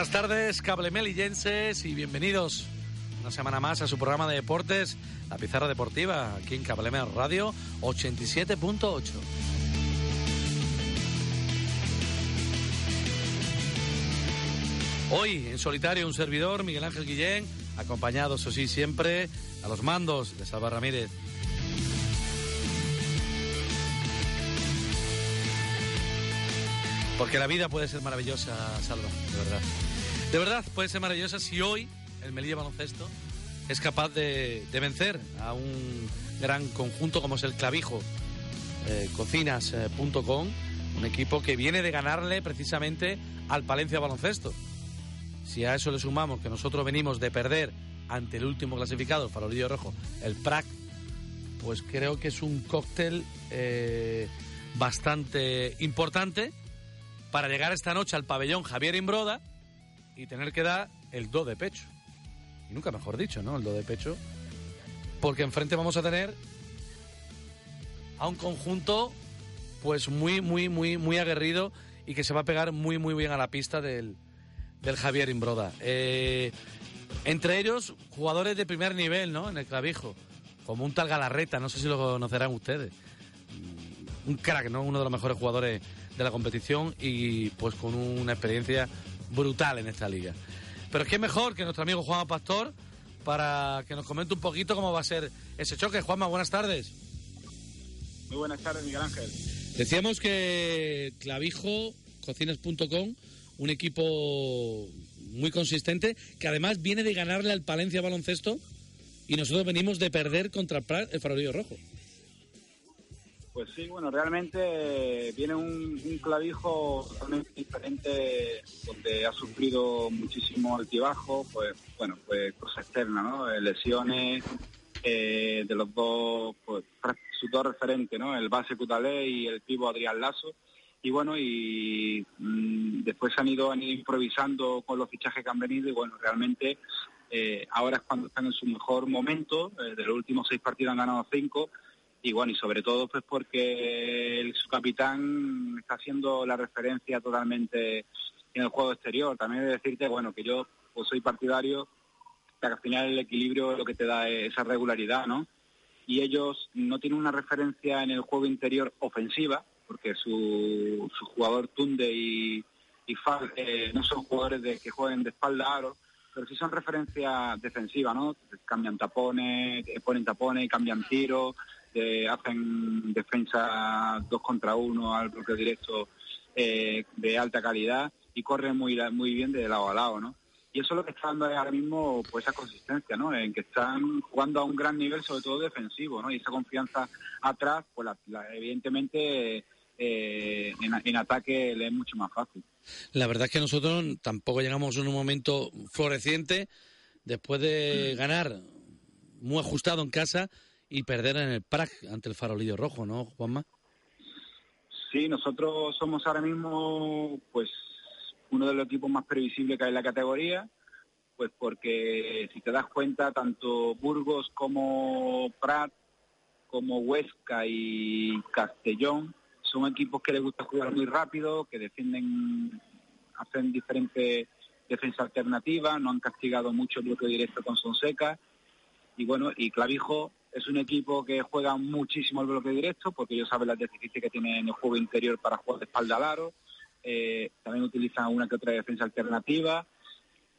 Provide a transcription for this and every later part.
Buenas tardes, cablemelillenses, y bienvenidos una semana más a su programa de deportes, La Pizarra Deportiva, aquí en Cablemel Radio 87.8. Hoy, en solitario, un servidor, Miguel Ángel Guillén, acompañado, eso sí, siempre a los mandos de Salva Ramírez. Porque la vida puede ser maravillosa, Salva, de verdad. De verdad puede ser maravillosa si hoy el Melilla Baloncesto es capaz de, vencer a un gran conjunto como es el Clavijo eh, Cocinas.com, un equipo que viene de ganarle precisamente al Palencia Baloncesto. Si a eso le sumamos que nosotros venimos de perder ante el último clasificado, el Farolillo Rojo, el PRAC, pues creo que es un cóctel eh, bastante importante para llegar esta noche al pabellón Javier Imbroda y tener que dar el do de pecho. Y nunca mejor dicho, ¿no? El do de pecho. Porque enfrente vamos a tener a un conjunto pues muy, muy, muy, muy aguerrido y que se va a pegar muy, muy bien a la pista del, del Javier Imbroda. Eh, entre ellos, jugadores de primer nivel, ¿no? En el clavijo. Como un tal Galarreta, no sé si lo conocerán ustedes. Un crack, ¿no? Uno de los mejores jugadores de la competición y pues con una experiencia brutal en esta liga. Pero es que mejor que nuestro amigo Juan Pastor para que nos comente un poquito cómo va a ser ese choque. Juanma, buenas tardes. Muy buenas tardes, Miguel Ángel. Decíamos que Clavijo, cocinas.com, un equipo muy consistente, que además viene de ganarle al Palencia Baloncesto y nosotros venimos de perder contra el, el Farolillo Rojo. Pues sí, bueno, realmente viene un, clavijo totalmente diferente, donde ha sufrido muchísimo altibajo, pues bueno, pues cosas externas, ¿no? Lesiones eh, de los dos, pues sus dos referentes, ¿no? El base Cutalé y el pivo Adrián Lazo. Y bueno, y mmm, después han ido, han ido improvisando con los fichajes que han venido y bueno, realmente eh, ahora es cuando están en su mejor momento. Eh, de los últimos seis partidos han ganado cinco y bueno, y sobre todo pues porque el, su capitán está haciendo la referencia totalmente en el juego exterior. También de decirte, bueno, que yo pues soy partidario que al final el equilibrio lo que te da esa regularidad, ¿no? Y ellos no tienen una referencia en el juego interior ofensiva, porque su, su jugador Tunde y, y Fal eh, no son jugadores de, que jueguen de espalda a aro, pero sí son referencia defensiva, ¿no? Cambian tapones, ponen tapones, cambian tiros, hacen defensa dos contra uno al bloque directo eh, de alta calidad y corren muy muy bien de lado a lado, ¿no? Y eso es lo que está dando ahora mismo pues esa consistencia, ¿no? En que están jugando a un gran nivel, sobre todo defensivo, ¿no? Y esa confianza atrás, pues la, la, evidentemente eh, en, en, ataque le es mucho más fácil. La verdad es que nosotros tampoco llegamos en un momento floreciente después de ganar muy ajustado en casa y perder en el PRAC ante el farolillo rojo, ¿no, Juanma? Sí, nosotros somos ahora mismo pues uno de los equipos más previsibles que hay en la categoría, pues porque si te das cuenta, tanto Burgos como Prat, como Huesca y Castellón, son equipos que les gusta jugar muy rápido, que defienden, hacen diferentes defensa alternativa, no han castigado mucho el bloque directo con Sonseca, y bueno, y Clavijo es un equipo que juega muchísimo el bloque directo porque ellos saben las deficiencias que tiene en el juego interior para jugar de espalda al. Eh, también utilizan una que otra defensa alternativa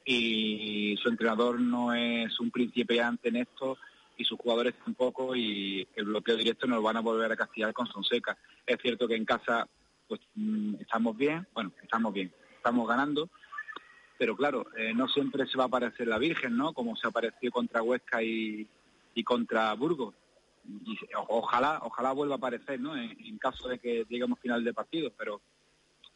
y su entrenador no es un principiante en esto y sus jugadores tampoco y el bloqueo directo nos van a volver a castigar con Sonseca. Es cierto que en casa pues estamos bien, bueno, estamos bien, estamos ganando, pero claro, eh, no siempre se va a aparecer la Virgen, ¿no? Como se apareció contra Huesca y, y contra Burgos. Ojalá, ojalá vuelva a aparecer, ¿no? En, caso de que lleguemos final de partido, pero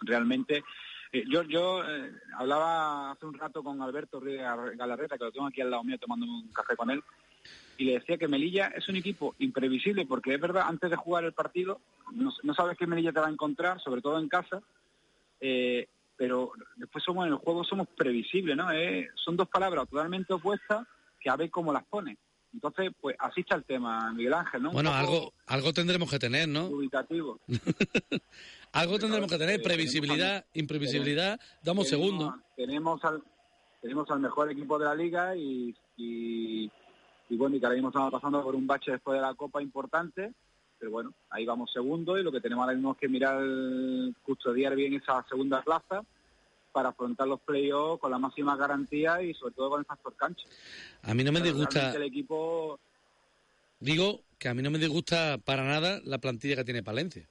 realmente eh, yo yo eh, hablaba hace un rato con Alberto Galarreta, que lo tengo aquí al lado mío tomando un café con él, y le decía que Melilla es un equipo imprevisible porque es verdad, antes de jugar el partido, no, no sabes qué Melilla te va a encontrar, sobre todo en casa, eh, pero después somos en el juego somos previsibles, ¿no? Son dos palabras totalmente opuestas que a ver cómo las pone. Entonces, pues así está el tema, Miguel Ángel, ¿no? bueno, algo, algo tendremos que tener, ¿no? Ubicativo. algo tendremos que tener, previsibilidad, imprevisibilidad, damos segundo. Tenemos al, tenemos al mejor equipo de la liga y, y, bueno, y que ahora mismo estamos pasando por un bache después de la Copa importante, pero bueno, ahí vamos segundo y lo que tenemos ahora mismo es que mirar, custodiar bien esa segunda plaza para afrontar los playoffs con la máxima garantía y sobre todo con el factor cancha. A mí no me disgusta. El equipo. Digo que a mí no me disgusta para nada la plantilla que tiene Palencia.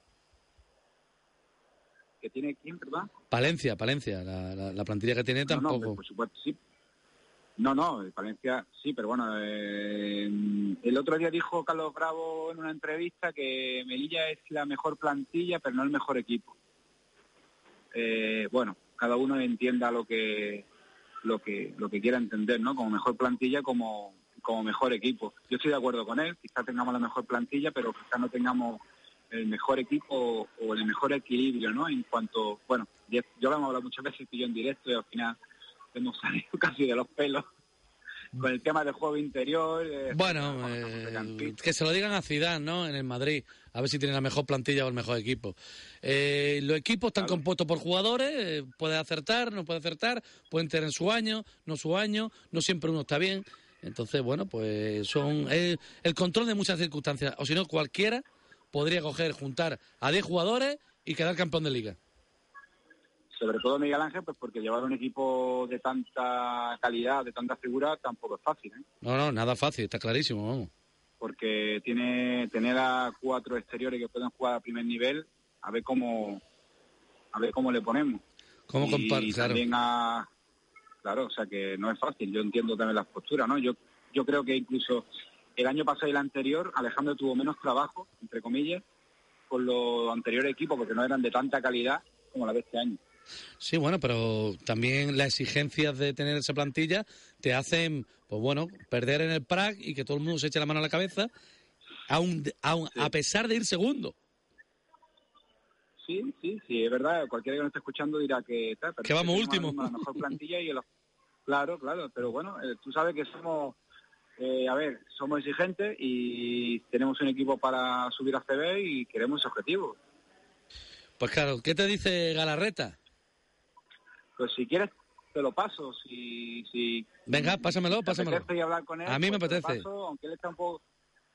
¿Que tiene quién, verdad? Palencia, Palencia. La, plantilla que tiene tampoco. No, por supuesto, sí. No, no, Palencia sí, pero bueno, eh, el otro día dijo Carlos Bravo en una entrevista que Melilla es la mejor plantilla, pero no el mejor equipo. Eh, bueno, cada uno entienda lo que lo que lo que quiera entender, ¿no? Como mejor plantilla, como como mejor equipo. Yo estoy de acuerdo con él. Quizá tengamos la mejor plantilla, pero quizá no tengamos el mejor equipo o el mejor equilibrio, ¿no? En cuanto, bueno, yo lo hemos hablado muchas veces y yo en directo y al final hemos salido casi de los pelos con el tema del juego interior. Eh, bueno, eh, que se lo digan a Zidane, ¿no? En el Madrid, a ver si tiene la mejor plantilla o el mejor equipo. Eh, los equipos están compuestos por jugadores, puede acertar, no puede acertar, pueden tener su año, no su año, no siempre uno está bien. Entonces, bueno, pues son el control de muchas circunstancias. O si no, cualquiera podría coger, juntar a 10 jugadores y quedar campeón de liga sobre todo Miguel Ángel, pues porque llevar un equipo de tanta calidad, de tanta figura, tampoco es fácil. ¿eh? No, no, nada fácil, está clarísimo, vamos. Porque tiene tener a cuatro exteriores que pueden jugar a primer nivel, a ver cómo a ver cómo le ponemos. ¿Cómo y también a claro, o sea que no es fácil. Yo entiendo también las posturas, ¿no? Yo yo creo que incluso el año pasado y el anterior Alejandro tuvo menos trabajo, entre comillas, con los anteriores equipos porque no eran de tanta calidad como la de este año. Sí, bueno, pero también las exigencias de tener esa plantilla te hacen, pues bueno, perder en el Prague y que todo el mundo se eche la mano a la cabeza, aun, a pesar de ir segundo. Sí, sí, sí, es verdad. Cualquiera que nos esté escuchando dirá que, que vamos último. La mejor plantilla y claro, claro, pero bueno, eh, tú sabes que somos, eh, a ver, somos exigentes y tenemos un equipo para subir a CB y queremos ese objetivo. Pues claro, ¿qué te dice Galarreta? Pues si quieres, te lo paso. Si, si Venga, pásamelo, pásamelo. hablar con él, a mí me pues apetece. aunque él está un poco...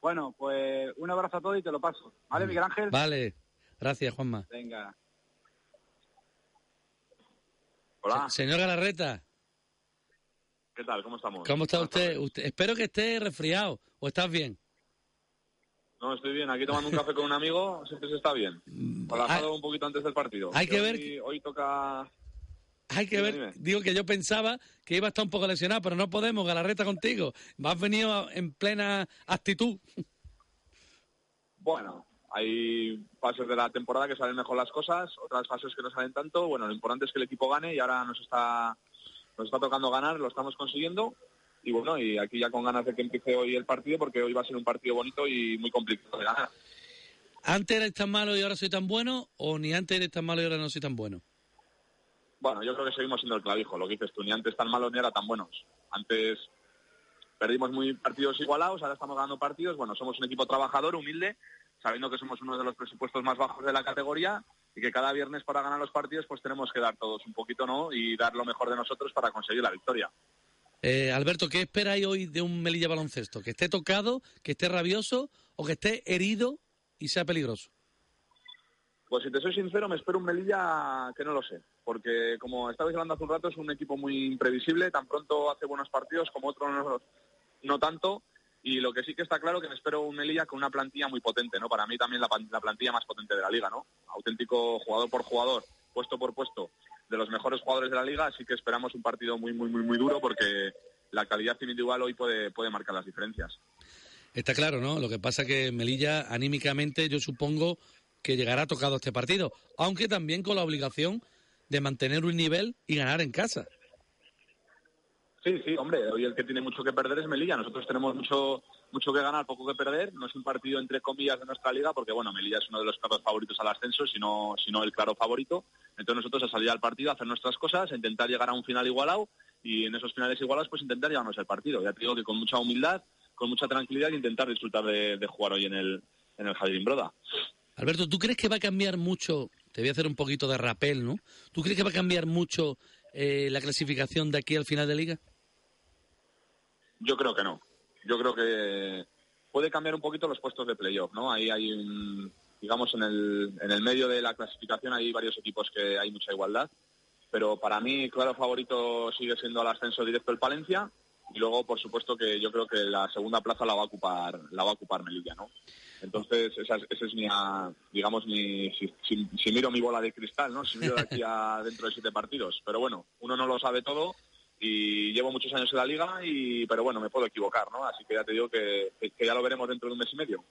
Bueno, pues un abrazo a todos y te lo paso. ¿Vale, Miguel Ángel? Vale. Gracias, Juanma. Venga. Hola. señor Galarreta. ¿Qué tal? ¿Cómo estamos? ¿Cómo está usted? usted? Espero que esté resfriado. ¿O estás bien? No, estoy bien. Aquí tomando un café con un amigo, siempre se está bien. Mm, Relajado un poquito antes del partido. Hay que ver... Hoy toca hay que ver, digo que yo pensaba que iba a estar un poco lesionado, pero no podemos, Galarreta contigo. Has venido en plena actitud. Bueno, hay fases de la temporada que salen mejor las cosas, otras fases que no salen tanto. Bueno, lo importante es que el equipo gane y ahora nos está, nos está tocando ganar, lo estamos consiguiendo. Y bueno, y aquí ya con ganas de que empiece hoy el partido, porque hoy va a ser un partido bonito y muy complicado de ganar. ¿Antes eres tan malo y ahora soy tan bueno? ¿O ni antes eres tan malo y ahora no soy tan bueno? Bueno, yo creo que seguimos siendo el clavijo, lo que dices tú, ni antes tan malos ni ahora tan buenos. Antes perdimos muy partidos igualados, ahora estamos ganando partidos. Bueno, somos un equipo trabajador, humilde, sabiendo que somos uno de los presupuestos más bajos de la categoría y que cada viernes para ganar los partidos pues tenemos que dar todos un poquito, ¿no? Y dar lo mejor de nosotros para conseguir la victoria. Eh, Alberto, ¿qué esperáis hoy de un Melilla baloncesto? ¿Que esté tocado, que esté rabioso o que esté herido y sea peligroso? Pues si te soy sincero, me espero un Melilla que no lo sé, porque como estabais hablando hace un rato, es un equipo muy imprevisible, tan pronto hace buenos partidos como otros no, tanto, Y lo que sí que está claro que me espero un Melilla con una plantilla muy potente, ¿no? Para mí también la, la plantilla más potente de la liga, ¿no? Auténtico jugador por jugador, puesto por puesto, de los mejores jugadores de la liga, así que esperamos un partido muy, muy, muy, muy duro porque la calidad individual hoy puede, puede marcar las diferencias. Está claro, ¿no? Lo que pasa que Melilla, anímicamente, yo supongo que llegará tocado este partido, aunque también con la obligación de mantener un nivel y ganar en casa. Sí, sí, hombre, hoy el que tiene mucho que perder es Melilla. Nosotros tenemos mucho mucho que ganar, poco que perder. No es un partido entre comillas de nuestra liga, porque bueno, Melilla es uno de los claros favoritos al ascenso, sino, sino el claro favorito. Entonces nosotros a salir al partido, a hacer nuestras cosas, a intentar llegar a un final igualado y en esos finales igualados pues intentar llevarnos el partido. Ya te digo que con mucha humildad, con mucha tranquilidad y intentar disfrutar de, jugar hoy en el, en el Jardín Broda. Alberto, ¿tú crees que va a cambiar mucho? Te voy a hacer un poquito de rapel, ¿no? ¿Tú crees que va a cambiar mucho eh, la clasificación de aquí al final de liga? Yo creo que no. Yo creo que puede cambiar un poquito los puestos de playoff, ¿no? Ahí hay un, digamos, en el, en el medio de la clasificación hay varios equipos que hay mucha igualdad, pero para mí, claro, favorito sigue siendo el ascenso directo el Palencia y luego, por supuesto, que yo creo que la segunda plaza la va a ocupar, la va a ocupar Melilla, ¿no? Entonces, esa, es mi, digamos, mi, si, miro mi bola de cristal, ¿no? Si miro de aquí a dentro de siete partidos. Pero bueno, uno no lo sabe todo y llevo muchos años en la liga, y pero bueno, me puedo equivocar, ¿no? Así que ya te digo que, ya lo veremos dentro de un mes y medio.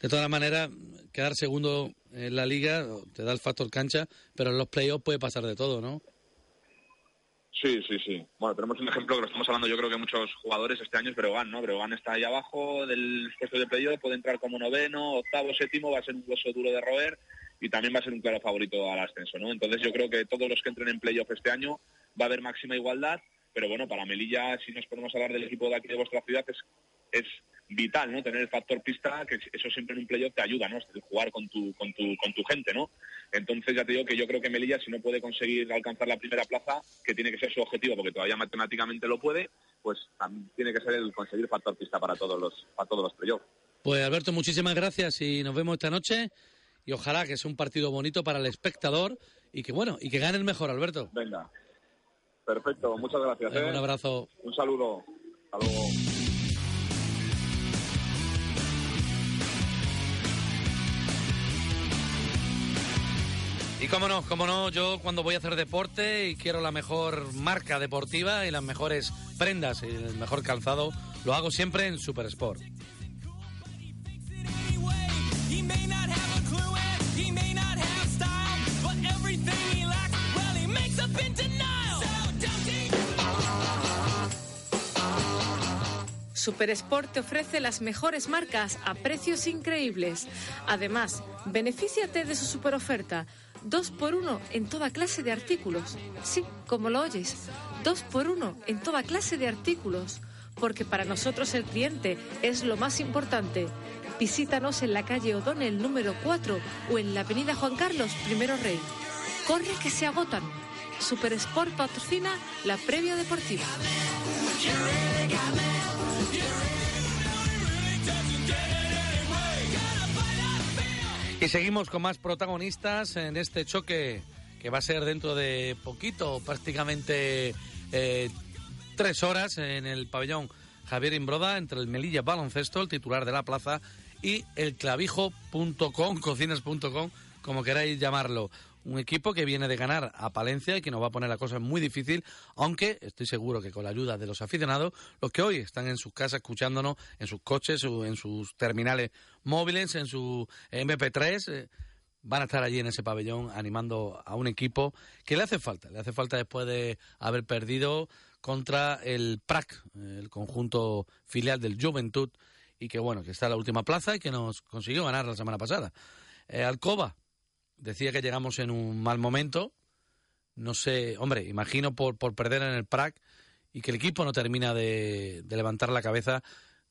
De todas maneras, quedar segundo en la liga te da el factor cancha, pero en los playoffs puede pasar de todo, ¿no? Sí, sí, sí. Bueno, tenemos un ejemplo que lo estamos hablando yo creo que muchos jugadores este año es Breogán, ¿no? Breogán está ahí abajo del puesto de playoff, puede entrar como noveno, octavo, séptimo, va a ser un hueso duro de roer y también va a ser un claro favorito al ascenso, ¿no? Entonces yo creo que todos los que entren en playoff este año va a haber máxima igualdad pero bueno, para Melilla, si nos podemos hablar del equipo de aquí de vuestra ciudad, es, es vital, ¿no? Tener el factor pista, que eso siempre en un playoff te ayuda, ¿no? jugar con tu, con tu, con tu gente, ¿no? Entonces ya te digo que yo creo que Melilla, si no puede conseguir alcanzar la primera plaza, que tiene que ser su objetivo, porque todavía matemáticamente lo puede, pues tiene que ser el conseguir factor pista para todos los, para todos los playoffs. Pues Alberto, muchísimas gracias y nos vemos esta noche. Y ojalá que sea un partido bonito para el espectador y que bueno, y que gane el mejor, Alberto. Venga, Perfecto, muchas gracias. Un ¿eh? abrazo. Un saludo. Hasta luego. Y cómo no, cómo no, yo cuando voy a hacer deporte y quiero la mejor marca deportiva y las mejores prendas y el mejor calzado, lo hago siempre en Super Sport. Supersport te ofrece las mejores marcas a precios increíbles. Además, benefíciate de su super oferta. Dos por uno en toda clase de artículos. Sí, como lo oyes. Dos por uno en toda clase de artículos. Porque para nosotros el cliente es lo más importante. Visítanos en la calle O'Donnell número 4 o en la avenida Juan Carlos I Rey. Corre que se agotan. Supersport patrocina la previa deportiva. Y seguimos con más protagonistas en este choque que va a ser dentro de poquito, prácticamente eh, tres horas en el pabellón Javier Imbroda entre el Melilla Baloncesto, el titular de la plaza, y el clavijo.com, cocinas.com, como queráis llamarlo un equipo que viene de ganar a Palencia y que nos va a poner la cosa muy difícil, aunque estoy seguro que con la ayuda de los aficionados, los que hoy están en sus casas escuchándonos, en sus coches, en sus terminales móviles, en su MP3, eh, van a estar allí en ese pabellón animando a un equipo que le hace falta, le hace falta después de haber perdido contra el PRAC, el conjunto filial del Juventud, y que bueno, que está en la última plaza y que nos consiguió ganar la semana pasada. Eh, Alcoba, decía que llegamos en un mal momento. No sé, hombre, imagino por, por perder en el PRAC y que el equipo no termina de, levantar la cabeza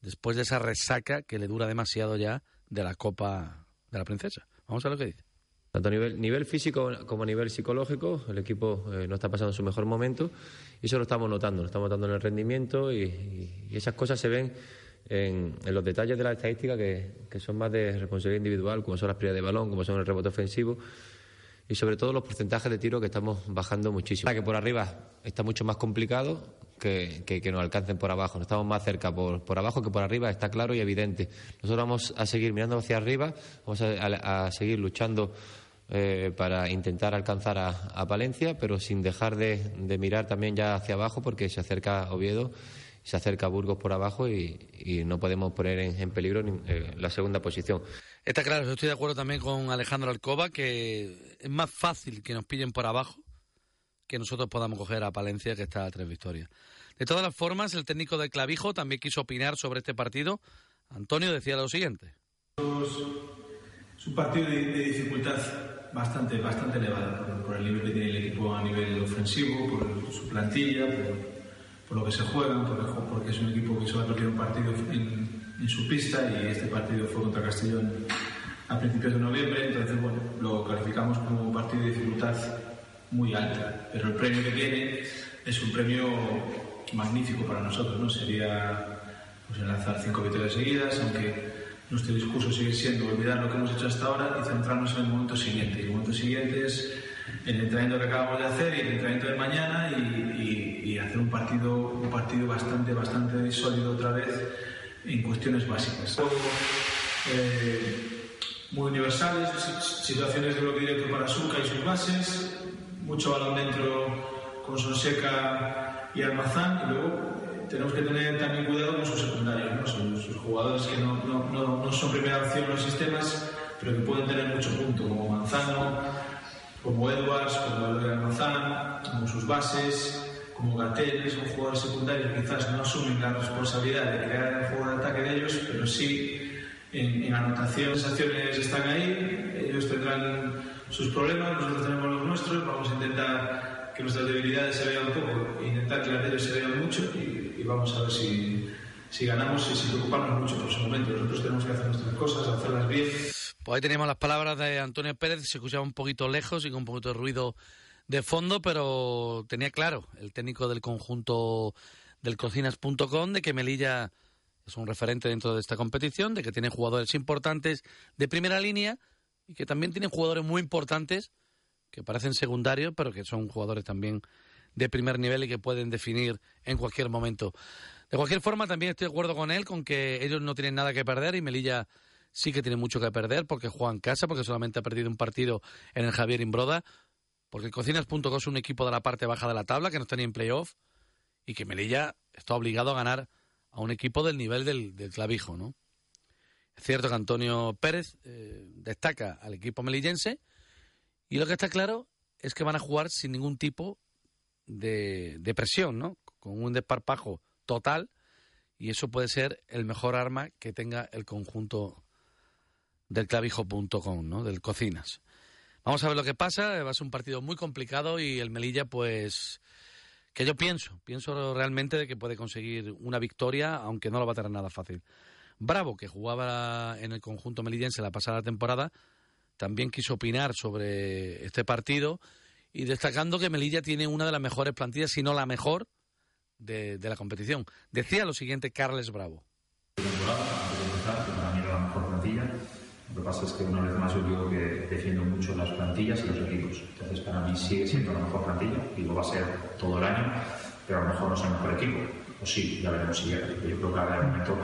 después de esa resaca que le dura demasiado ya de la Copa de la Princesa. Vamos a ver lo que dice. Tanto a nivel, nivel físico como a nivel psicológico, el equipo eh, no está pasando su mejor momento y eso lo estamos notando, lo estamos notando en el rendimiento y esas cosas se ven en, los detalles de la estadística que, son más de responsabilidad individual, como son las pérdidas de balón, como son el rebote ofensivo y sobre todo los porcentajes de tiro que estamos bajando muchísimo. Que por arriba está mucho más complicado, que, que, nos alcancen por abajo. Estamos más cerca por, por abajo que por arriba, está claro y evidente. Nosotros vamos a seguir mirando hacia arriba, vamos a, seguir luchando eh, para intentar alcanzar a, Palencia, pero sin dejar de, mirar también ya hacia abajo porque se acerca Oviedo, se acerca Burgos por abajo y, no podemos poner en, peligro eh, la segunda posición. Está claro, estoy de acuerdo también con Alejandro Alcoba que es más fácil que nos pillen por abajo que nosotros podamos coger a Palencia, que está a tres victorias. De todas las formas, el técnico de Clavijo también quiso opinar sobre este partido. Antonio decía lo siguiente. Es un partido de, dificultad bastante, bastante elevada por, el nivel que tiene el equipo a nivel ofensivo, por su plantilla, por, lo que se juega, porque es un equipo que solo ha perdido un partido en, en su pista y este partido fue contra Castellón a principios de noviembre, entonces bueno, lo calificamos como un partido de dificultad muy alta, pero el premio que tiene es un premio magnífico para nosotros, ¿no? Sería pues, lanzar cinco victorias seguidas, aunque nuestro discurso sigue siendo olvidar lo que hemos hecho hasta ahora y centrarnos en el momento siguiente. Y el momento siguiente es el entrenamiento que acabamos de hacer y el entrenamiento de mañana y, hacer un partido, un partido bastante, bastante sólido otra vez en cuestiones básicas. Eh, muy universales, situaciones de bloque directo para Suca y sus bases, mucho balón dentro con Sonseca y Almazán y luego eh, tenemos que tener también cuidado con sus secundarios, ¿no? sus, jugadores que no, no, no, son primera opción en los sistemas, pero que pueden tener mucho punto, como Manzano, como Edwards, como Eduardo Almazán, como sus bases, como Gatel, son jugadores secundarios que quizás no asumen la responsabilidad de crear el juego de ataque de ellos, pero sí en, en anotación, las acciones están ahí, ellos tendrán sus problemas, nosotros tenemos los nuestros, vamos a intentar que nuestras debilidades se vean poco, intentar que las de ellos se vean mucho y, y vamos a ver si, si ganamos y si preocuparnos mucho por su momento. Nosotros tenemos que hacer nuestras cosas, hacerlas bien. Pues ahí teníamos las palabras de Antonio Pérez, se escuchaba un poquito lejos y con un poquito de ruido de fondo, pero tenía claro el técnico del conjunto del cocinas.com de que Melilla es un referente dentro de esta competición, de que tiene jugadores importantes de primera línea y que también tienen jugadores muy importantes que parecen secundarios, pero que son jugadores también de primer nivel y que pueden definir en cualquier momento. De cualquier forma, también estoy de acuerdo con él, con que ellos no tienen nada que perder y Melilla sí que tiene mucho que perder porque juega en casa, porque solamente ha perdido un partido en el Javier Imbroda, porque Cocinas.co es un equipo de la parte baja de la tabla que no está ni en playoff y que Melilla está obligado a ganar a un equipo del nivel del, clavijo, ¿no? Es cierto que Antonio Pérez eh, destaca al equipo melillense y lo que está claro es que van a jugar sin ningún tipo de, presión, ¿no? Con un desparpajo total y eso puede ser el mejor arma que tenga el conjunto del clavijo.com, ¿no? Del Cocinas. Vamos a ver lo que pasa, va a ser un partido muy complicado y el Melilla pues que yo pienso, pienso realmente de que puede conseguir una victoria, aunque no lo va a tener nada fácil. Bravo, que jugaba en el conjunto melillense la pasada temporada, también quiso opinar sobre este partido y destacando que Melilla tiene una de las mejores plantillas, si no la mejor, de, la competición. Decía lo siguiente Carles Bravo. Que pasa es que una vez más yo digo que defiendo mucho las plantillas y los equipos. Entonces para mí sigue siendo la mejor plantilla y lo va a ser todo el año, pero a lo mejor no es el mejor equipo. O sí, ya veremos si Yo creo que ahora momento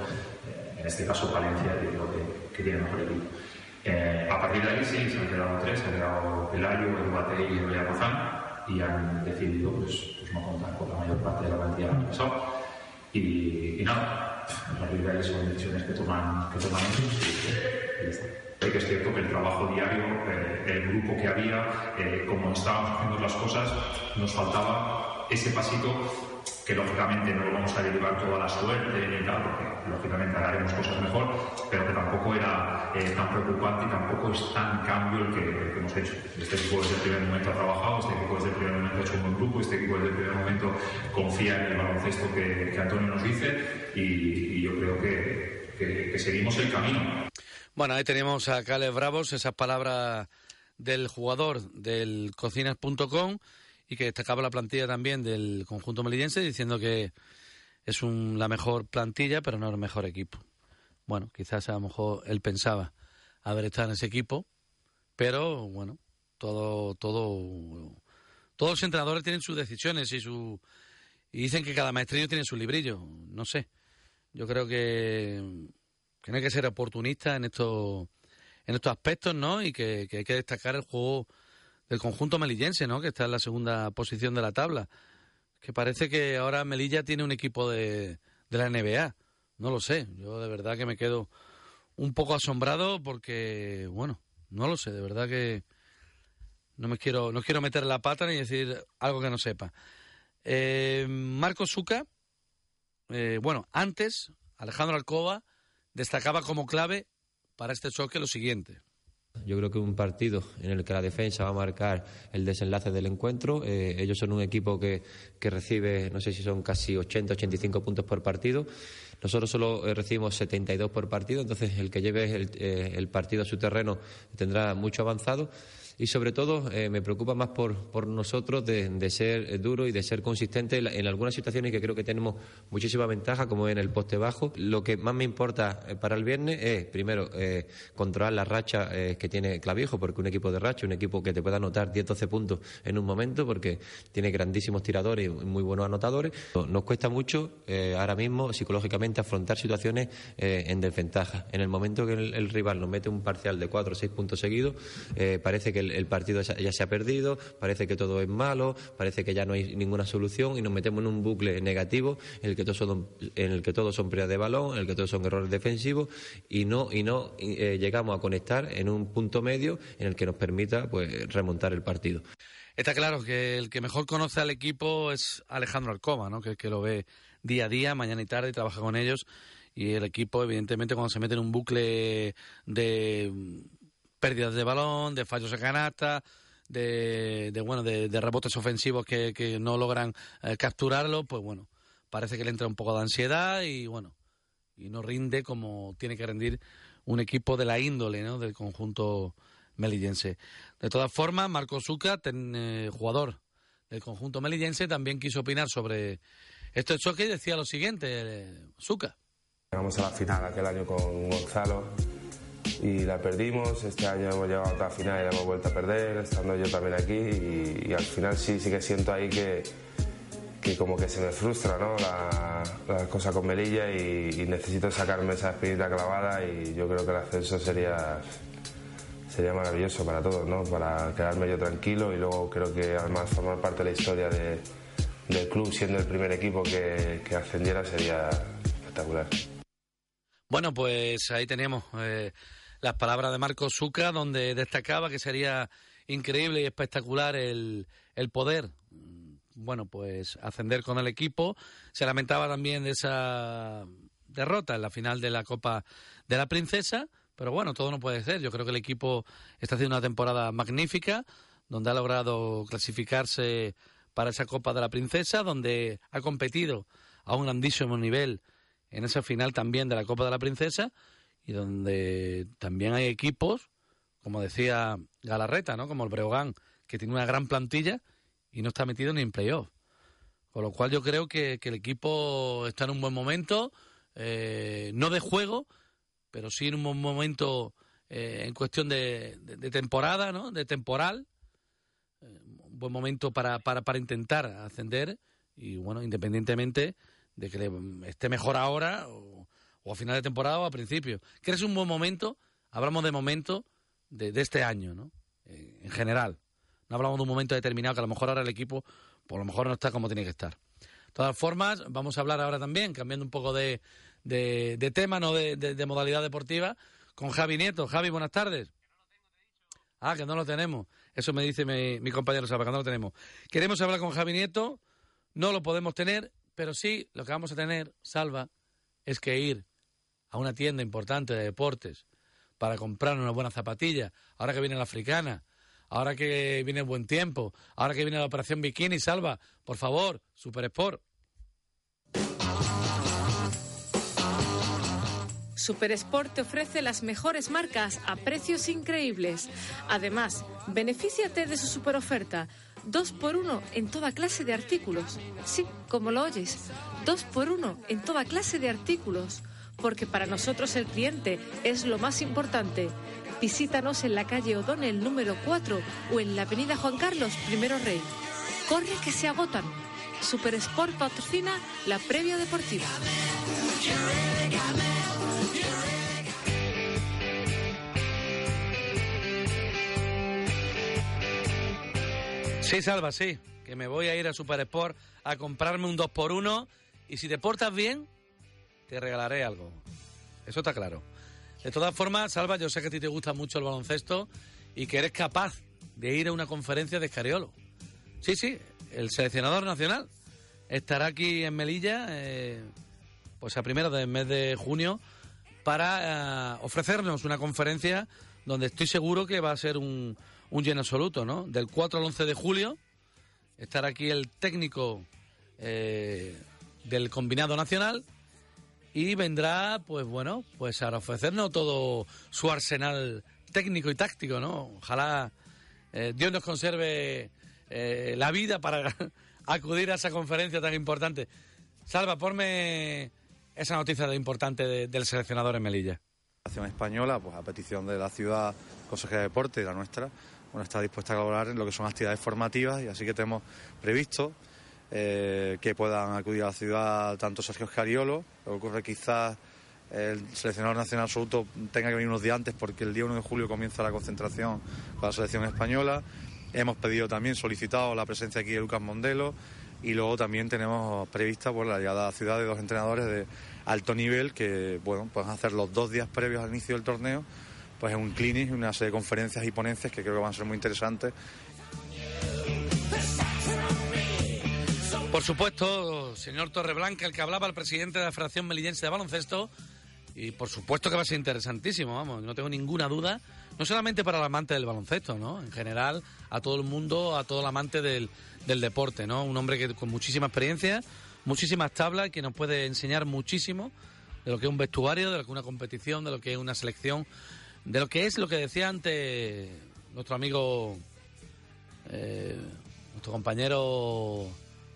en este caso Palencia, yo creo que, tiene mejor equipo. Eh, a partir de ahí sí, se han quedado tres, se han quedado Pelayo, Eduate y Eloy Almazán, y han decidido pues, pues, no contar con la mayor parte de la plantilla del año pasado. Y, y partir de ahí son decisiones que toman, que toman ellos que es cierto que el trabajo diario, eh, el grupo que había, eh, como estábamos haciendo las cosas, nos faltaba ese pasito que lógicamente no lo vamos a derivar toda la suerte ni tal, porque lógicamente haremos cosas mejor, pero que tampoco era eh, tan preocupante y tampoco es tan cambio el que, hemos hecho. Este equipo desde el primer momento ha trabajado, este equipo desde el primer momento ha hecho un buen grupo, este equipo desde el primer momento confía en el baloncesto que, Antonio nos dice y, yo creo que, que, seguimos el camino. Bueno, ahí tenemos a Caleb Bravos, esas palabras del jugador del cocinas.com y que destacaba la plantilla también del conjunto melillense diciendo que es un, la mejor plantilla, pero no el mejor equipo. Bueno, quizás a lo mejor él pensaba haber estado en ese equipo, pero bueno, todo, todo, todos los entrenadores tienen sus decisiones y su Y dicen que cada maestrillo tiene su librillo. No sé. Yo creo que, que no hay que ser oportunista en estos, en estos aspectos, ¿no? Y que, hay que destacar el juego del conjunto melillense, ¿no? Que está en la segunda posición de la tabla. Que parece que ahora Melilla tiene un equipo de, de la NBA. No lo sé. Yo de verdad que me quedo un poco asombrado porque, bueno, no lo sé. De verdad que no me quiero, no quiero meter la pata ni decir algo que no sepa. Eh, Marco Zuca, eh, bueno, antes Alejandro Alcoba destacaba como clave para este choque lo siguiente. Yo creo que un partido en el que la defensa va a marcar el desenlace del encuentro. Eh, ellos son un equipo que, que, recibe, no sé si son casi 80, 85 puntos por partido. Nosotros solo recibimos 72 por partido, entonces el que lleve el, el partido a su terreno tendrá mucho avanzado y sobre todo eh, me preocupa más por, por nosotros de, ser eh, duro y de ser consistente en, algunas situaciones que creo que tenemos muchísima ventaja, como en el poste bajo. Lo que más me importa eh, para el viernes es, primero, controlar la racha que tiene Clavijo, porque un equipo de racha, un equipo que te pueda anotar 10-12 puntos en un momento, porque tiene grandísimos tiradores y muy buenos anotadores. Nos cuesta mucho ahora mismo psicológicamente afrontar situaciones en desventaja. En el momento que el, el, rival nos mete un parcial de 4 o 6 puntos seguidos, parece que el el, partido ya se ha perdido, parece que todo es malo, parece que ya no hay ninguna solución y nos metemos en un bucle negativo en el que todos son, en el que todos son pérdidas de balón, en el que todos son errores defensivos y no, y no eh, llegamos a conectar en un punto medio en el que nos permita pues, remontar el partido. Está claro que el que mejor conoce al equipo es Alejandro Alcoma, ¿no? que que lo ve día a día, mañana y tarde, trabaja con ellos. Y el equipo, evidentemente, cuando se mete en un bucle de pérdidas de balón, de fallos de canasta, de, de bueno, de, rebotes ofensivos que, no logran eh, capturarlo, pues bueno, parece que le entra un poco de ansiedad y bueno, y no rinde como tiene que rendir un equipo de la índole, ¿no? Del conjunto melillense. De todas formas, Marco Zucca, eh, jugador del conjunto melillense, también quiso opinar sobre esto de choque y decía lo siguiente, eh, Zucca. Llegamos a la final aquel año con Gonzalo y la perdimos. Este año hemos llegado a otra final y la hemos vuelto a perder, estando yo también aquí. Y, al final sí, sí que siento ahí que, que como que se me frustra ¿no? la, la cosa con Melilla y, necesito sacarme esa espinita clavada y yo creo que el ascenso sería sería maravilloso para todos, ¿no? para quedarme yo tranquilo y luego creo que además formar parte de la historia de, del club siendo el primer equipo que, que ascendiera sería espectacular. Bueno, pues ahí tenemos eh, las palabras de Marco Zucca, donde destacaba que sería increíble y espectacular el, el poder, mm, bueno, pues ascender con el equipo. Se lamentaba también de esa derrota en la final de la Copa de la Princesa, pero bueno, todo no puede ser. Yo creo que el equipo está haciendo una temporada magnífica, donde ha logrado clasificarse para esa Copa de la Princesa, donde ha competido a un grandísimo nivel en esa final también de la Copa de la Princesa y donde también hay equipos, como decía Galarreta, ¿no? Como el Breogán, que tiene una gran plantilla y no está metido ni en playoff. Con lo cual yo creo que, el equipo está en un buen momento, eh, no de juego, pero sí en un buen momento eh, en cuestión de, temporada, ¿no? De temporal. Eh, un buen momento para, para, para intentar ascender y, bueno, independientemente de que esté mejor ahora o, a final de temporada o a principio. Que es un buen momento, hablamos de momento de, este año, ¿no? Eh, en general. No hablamos de un momento determinado que a lo mejor ahora el equipo, por lo mejor no está como tiene que estar. De todas formas, vamos a hablar ahora también, cambiando un poco de, de, tema, no de, modalidad deportiva, con Javi Nieto. Javi, buenas tardes. Ah, que no lo tenemos. Eso me dice mi, mi compañero Salva, que no lo tenemos. Queremos hablar con Javi Nieto, no lo podemos tener, pero sí lo que vamos a tener, Salva, es que ir a una tienda importante de deportes para comprar una buena zapatilla, ahora que viene la africana, ahora que viene el buen tiempo, ahora que viene la operación bikini, salva, por favor, Super Sport. Super Sport te ofrece las mejores marcas a precios increíbles. Además, benefíciate de su super oferta. Dos por uno en toda clase de artículos. Sí, como lo oyes. Dos por uno en toda clase de artículos porque para nosotros el cliente es lo más importante. Visítanos en la calle O'Donnell número 4 o en la avenida Juan Carlos I Rey. Corre que se agotan. Super Sport patrocina la previa deportiva. Sí, Salva, sí. Que me voy a ir a Super Sport a comprarme un 2x1 y si te portas bien, te regalaré algo. Eso está claro. De todas formas, Salva, yo sé que a ti te gusta mucho el baloncesto y que eres capaz de ir a una conferencia de Escariolo. Sí, sí, el seleccionador nacional estará aquí en Melilla, eh, pues a primero del mes de junio, para eh, ofrecernos una conferencia donde estoy seguro que va a ser un, un lleno absoluto, ¿no? Del 4 al 11 de julio estará aquí el técnico eh, del combinado nacional y vendrá, pues bueno, pues a ofrecernos todo su arsenal técnico y táctico, ¿no? Ojalá eh, Dios nos conserve eh, la vida para acudir a esa conferencia tan importante. Salva, ponme esa noticia de importante del seleccionador en Melilla. La española, pues a petición de la ciudad consejera de deporte la nuestra, bueno, está dispuesta a colaborar en lo que son actividades formativas y así que tenemos previsto eh, que puedan acudir a la ciudad tanto Sergio Scariolo, lo que ocurre quizás el seleccionador nacional absoluto tenga que venir unos días antes porque el día 1 de julio comienza la concentración con la selección española. Hemos pedido también, solicitado la presencia aquí de Lucas Mondelo y luego también tenemos prevista pues, la llegada a la ciudad de dos entrenadores de alto nivel que bueno, pueden hacer los dos días previos al inicio del torneo pues un clinic, una serie de conferencias y ponencias que creo que van a ser muy interesantes. Por supuesto, señor Torreblanca, el que hablaba el presidente de la Federación Melillense de Baloncesto, y por supuesto que va a ser interesantísimo, vamos, no tengo ninguna duda, no solamente para el amante del baloncesto, ¿no? En general, a todo el mundo, a todo el amante del, del deporte, ¿no? Un hombre que con muchísima experiencia, muchísimas tablas, que nos puede enseñar muchísimo de lo que es un vestuario, de lo que es una competición, de lo que es una selección, de lo que es lo que decía antes nuestro amigo, eh, nuestro compañero,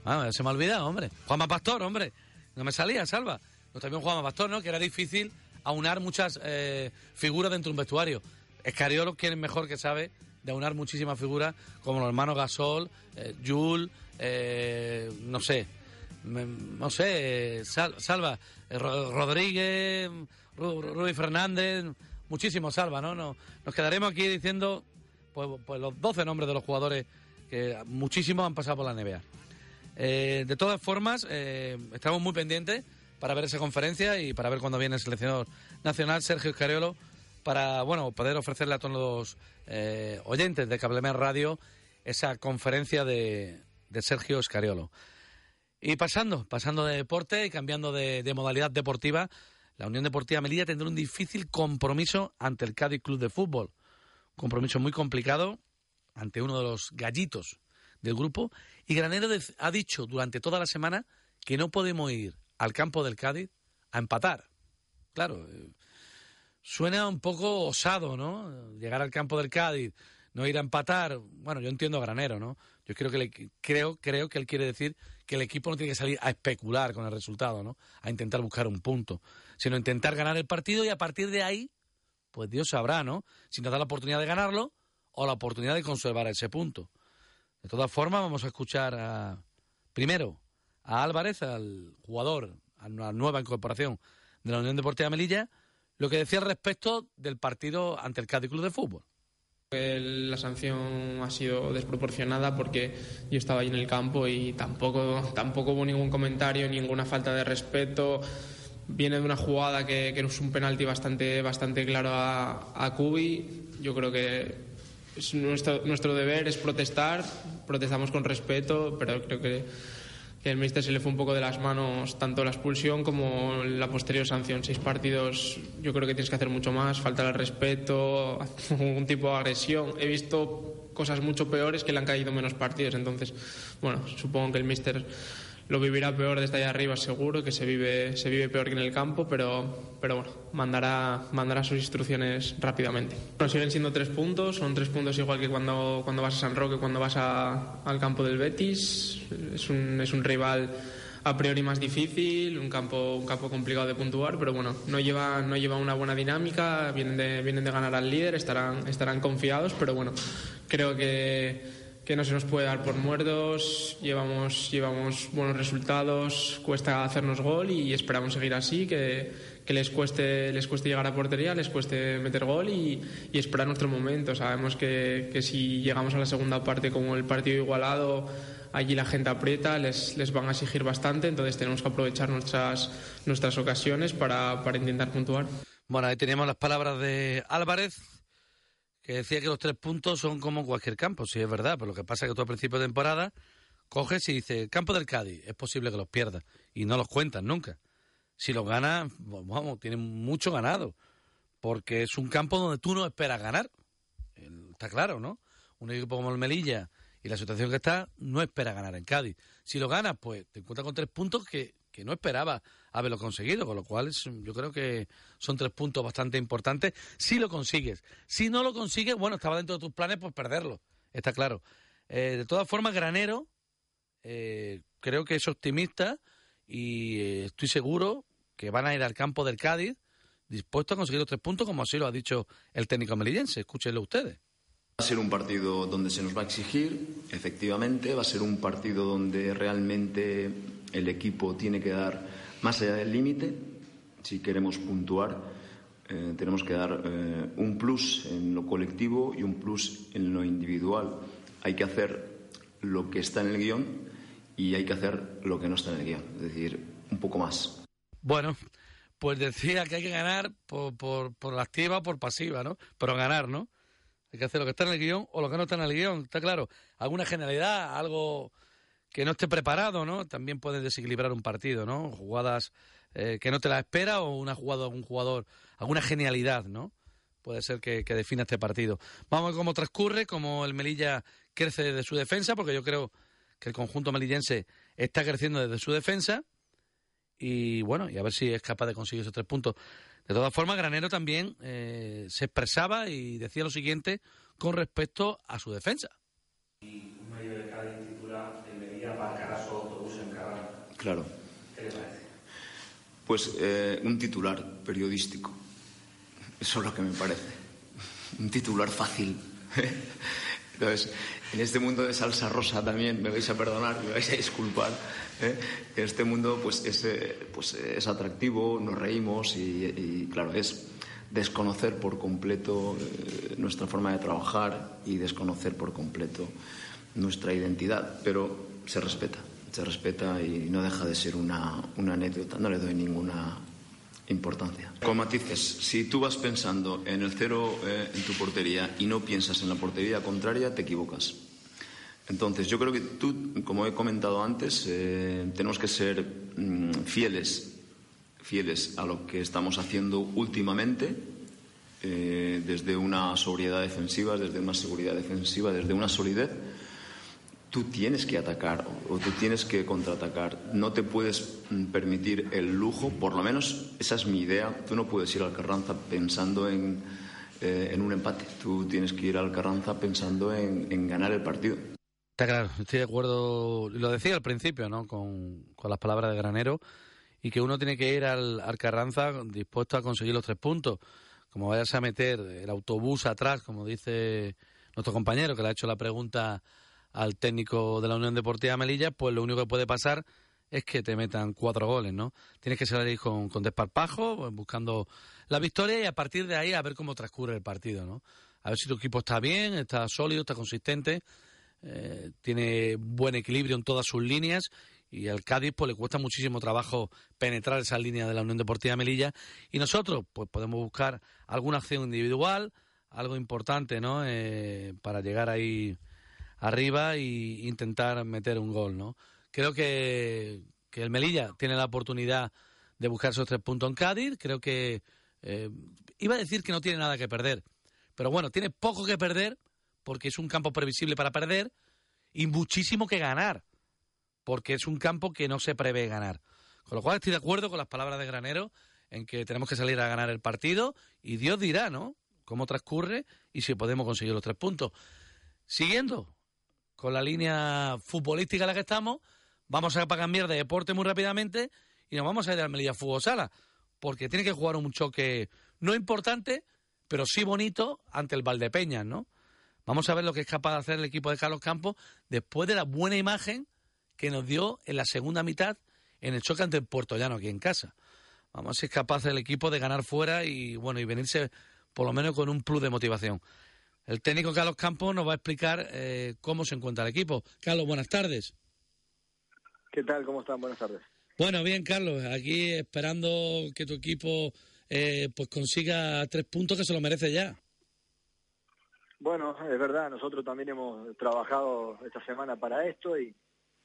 ah, se me ha olvidado, hombre, Juanma Pastor, hombre, no me salía, salva, nuestro amigo Juanma Pastor, ¿no? Que era difícil aunar muchas eh, figuras dentro de un vestuario. Escariolo, quien es mejor que sabe de aunar muchísimas figuras, como los hermanos Gasol, eh, eh, no sé, no sé, Salva, Rodríguez, Rubí Fernández, muchísimo salva, ¿no? Nos, nos quedaremos aquí diciendo pues, pues, los 12 nombres de los jugadores que muchísimos han pasado por la NBA. Eh, de todas formas, eh, estamos muy pendientes para ver esa conferencia y para ver cuándo viene el seleccionador nacional, Sergio Escariolo, para bueno poder ofrecerle a todos los eh, oyentes de Cablemer Radio esa conferencia de, Sergio Escariolo. Y pasando, pasando de deporte y cambiando de modalidad deportiva, la Unión Deportiva Melilla tendrá un difícil compromiso ante el Cádiz Club de Fútbol. Compromiso muy complicado ante uno de los gallitos del grupo. Y Granero ha dicho durante toda la semana que no podemos ir al campo del Cádiz a empatar. Claro, eh, suena un poco osado, ¿no? Llegar al campo del Cádiz, no ir a empatar. Bueno, yo entiendo a Granero, ¿no? Yo creo que, le, creo, creo que él quiere decir que el equipo no tiene que salir a especular con el resultado, ¿no? A intentar buscar un punto, sino intentar ganar el partido y a partir de ahí, pues Dios sabrá, ¿no? Si nos da la oportunidad de ganarlo o la oportunidad de conservar ese punto. De todas formas, vamos a escuchar a, primero a Álvarez, al jugador, a una nueva incorporación de la Unión Deportiva Melilla, lo que decía al respecto del partido ante el Cádiz Club de Fútbol. La sanción ha sido desproporcionada porque yo estaba ahí en el campo y tampoco, tampoco hubo ningún comentario, ninguna falta de respeto. Viene de una jugada que, es un penalti bastante, bastante claro a, a Kubi. Yo creo que es nuestro, nuestro deber es protestar, protestamos con respeto, pero creo que que el Mister se le fue un poco de las manos tanto la expulsión como la posterior sanción. Seis partidos, yo creo que tienes que hacer mucho más, falta el respeto, un tipo de agresión. He visto cosas mucho peores que le han caído menos partidos, entonces, bueno, supongo que el Mister lo vivirá peor desde allá arriba seguro, que se vive, se vive peor que en el campo, pero, pero bueno, mandará, mandará sus instrucciones rápidamente. Bueno, siguen siendo tres puntos, son tres puntos igual que cuando, cuando vas a San Roque, cuando vas al campo del Betis. Es un, es un rival a priori más difícil, un campo, un campo complicado de puntuar, pero bueno, no lleva, no lleva una buena dinámica, vienen de, vienen de ganar al líder, estarán, estarán confiados, pero bueno, creo que que no se nos puede dar por muertos, llevamos, llevamos buenos resultados, cuesta hacernos gol y esperamos seguir así, que, que les, cueste, les cueste llegar a portería, les cueste meter gol y, y esperar nuestro momento. Sabemos que, que, si llegamos a la segunda parte como el partido igualado, allí la gente aprieta, les, les van a exigir bastante, entonces tenemos que aprovechar nuestras, nuestras ocasiones para, para intentar puntuar. Bueno, ahí teníamos las palabras de Álvarez, que decía que los tres puntos son como cualquier campo, sí es verdad, pero lo que pasa es que tú a principio de temporada coges y dices, campo del Cádiz, es posible que los pierdas, y no los cuentas nunca. Si los ganas, vamos, tienen mucho ganado, porque es un campo donde tú no esperas ganar, está claro, ¿no? Un equipo como el Melilla y la situación que está, no espera ganar en Cádiz. Si lo ganas, pues te encuentras con tres puntos que, que no esperaba haberlo conseguido, con lo cual yo creo que son tres puntos bastante importantes si lo consigues. Si no lo consigues, bueno, estaba dentro de tus planes, pues perderlo, está claro. Eh, de todas formas, Granero eh, creo que es optimista y eh, estoy seguro que van a ir al campo del Cádiz dispuesto a conseguir los tres puntos, como así lo ha dicho el técnico melillense. Escúchenlo ustedes. Va a ser un partido donde se nos va a exigir, efectivamente, va a ser un partido donde realmente el equipo tiene que dar más allá del límite. Si queremos puntuar, eh, tenemos que dar eh, un plus en lo colectivo y un plus en lo individual. Hay que hacer lo que está en el guion y hay que hacer lo que no está en el guion, es decir, un poco más. Bueno, pues decía que hay que ganar por, por, por activa o por pasiva, ¿no? Pero ganar, ¿no? Hay que hacer lo que está en el guion o lo que no está en el guion, está claro. Alguna generalidad, algo que no esté preparado, ¿no? También puede desequilibrar un partido, ¿no? Jugadas eh, que no te la espera o una jugada algún jugador, alguna genialidad, ¿no? Puede ser que, que, defina este partido. Vamos a ver cómo transcurre, cómo el Melilla crece desde su defensa, porque yo creo que el conjunto melillense está creciendo desde su defensa. Y bueno, y a ver si es capaz de conseguir esos tres puntos. De todas formas, Granero también eh, se expresaba y decía lo siguiente con respecto a su defensa. Cádiz titula en medida para su autobús en Carrara. Claro. Pues eh, un titular periodístico. Eso es lo que me parece. Un titular fácil. Entonces, en este mundo de salsa rosa también, me vais a perdonar, me vais a disculpar, ¿eh? en este mundo pues es, eh, pues es atractivo, nos reímos y, y claro, es desconocer por completo eh, nuestra forma de trabajar y desconocer por completo nuestra identidad, pero se respeta, se respeta y no deja de ser una, una anécdota, no le doy ninguna importancia. Con matices, si tú vas pensando en el cero eh, en tu portería y no piensas en la portería contraria, te equivocas. Entonces, yo creo que tú, como he comentado antes, eh, tenemos que ser mmm, fieles, fieles a lo que estamos haciendo últimamente, eh, desde una sobriedad defensiva, desde una seguridad defensiva, desde una solidez. Tú tienes que atacar o tú tienes que contraatacar. No te puedes permitir el lujo, por lo menos esa es mi idea. Tú no puedes ir al Carranza pensando en, eh, en un empate. Tú tienes que ir al Carranza pensando en, en ganar el partido. Está claro, estoy de acuerdo, lo decía al principio, ¿no? Con, con, las palabras de Granero, y que uno tiene que ir al, al, Carranza dispuesto a conseguir los tres puntos. Como vayas a meter el autobús atrás, como dice nuestro compañero que le ha hecho la pregunta al técnico de la Unión Deportiva Melilla, pues lo único que puede pasar es que te metan cuatro goles, ¿no? Tienes que salir con, con desparpajo, pues, buscando la victoria y a partir de ahí a ver cómo transcurre el partido, ¿no? A ver si tu equipo está bien, está sólido, está consistente eh, tiene buen equilibrio en todas sus líneas y al Cádiz pues le cuesta muchísimo trabajo penetrar esa línea de la Unión Deportiva Melilla y nosotros pues podemos buscar alguna acción individual, algo importante, ¿no? Eh, para llegar ahí arriba e intentar meter un gol, ¿no? Creo que, que el Melilla tiene la oportunidad de buscar esos tres puntos en Cádiz, creo que eh, iba a decir que no tiene nada que perder, pero bueno, tiene poco que perder porque es un campo previsible para perder, y muchísimo que ganar, porque es un campo que no se prevé ganar. Con lo cual estoy de acuerdo con las palabras de Granero en que tenemos que salir a ganar el partido y Dios dirá, ¿no? Cómo transcurre y si podemos conseguir los tres puntos. Siguiendo con la línea futbolística en la que estamos, vamos a cambiar de deporte muy rápidamente y nos vamos a ir a Almería Fútbol Sala, porque tiene que jugar un choque no importante, pero sí bonito ante el Valdepeñas, ¿no? Vamos a ver lo que es capaz de hacer el equipo de Carlos Campos después de la buena imagen que nos dio en la segunda mitad en el choque ante el Puerto Llano aquí en casa. Vamos a ver si es capaz el equipo de ganar fuera y bueno y venirse por lo menos con un plus de motivación. El técnico Carlos Campos nos va a explicar eh, cómo se encuentra el equipo. Carlos, buenas tardes. ¿Qué tal? ¿Cómo están? Buenas tardes. Bueno, bien, Carlos, aquí esperando que tu equipo eh, pues consiga tres puntos que se lo merece ya. Bueno, es verdad, nosotros también hemos trabajado esta semana para esto y,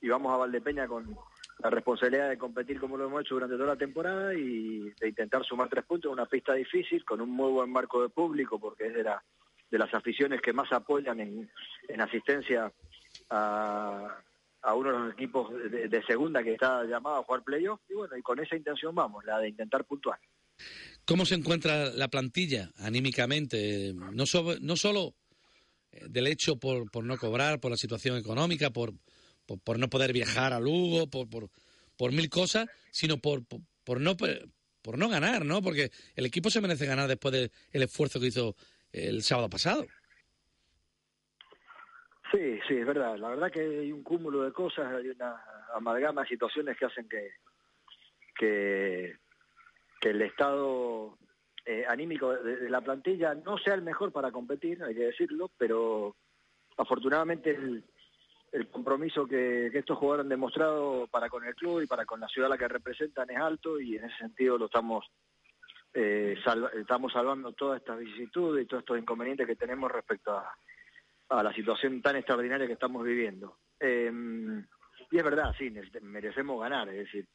y vamos a Valdepeña con la responsabilidad de competir como lo hemos hecho durante toda la temporada y de intentar sumar tres puntos, una pista difícil, con un muy buen marco de público, porque es de, la, de las aficiones que más apoyan en, en asistencia a, a uno de los equipos de, de segunda que está llamado a jugar playoff, y bueno, y con esa intención vamos, la de intentar puntuar. ¿Cómo se encuentra la plantilla anímicamente? No, so- no solo eh, del hecho por, por no cobrar, por la situación económica, por, por, no poder viajar a Lugo, por, por, por mil cosas, sino por, por no por no ganar, ¿no? Porque el equipo se merece ganar después del esfuerzo que hizo el sábado pasado. Sí, sí, es verdad. La verdad que hay un cúmulo de cosas, hay una amalgama de situaciones que hacen que, que, el estado eh, anímico de, la plantilla no sea el mejor para competir, hay que decirlo, pero afortunadamente el, el compromiso que estos jugadores han demostrado para con el club y para con la ciudad a la que representan es alto y en ese sentido lo estamos eh, estamos salvando todas estas vicisitudes y todos estos inconvenientes que tenemos respecto a, la situación tan extraordinaria que estamos viviendo. Eh, y es verdad, sí, merecemos ganar, es decir,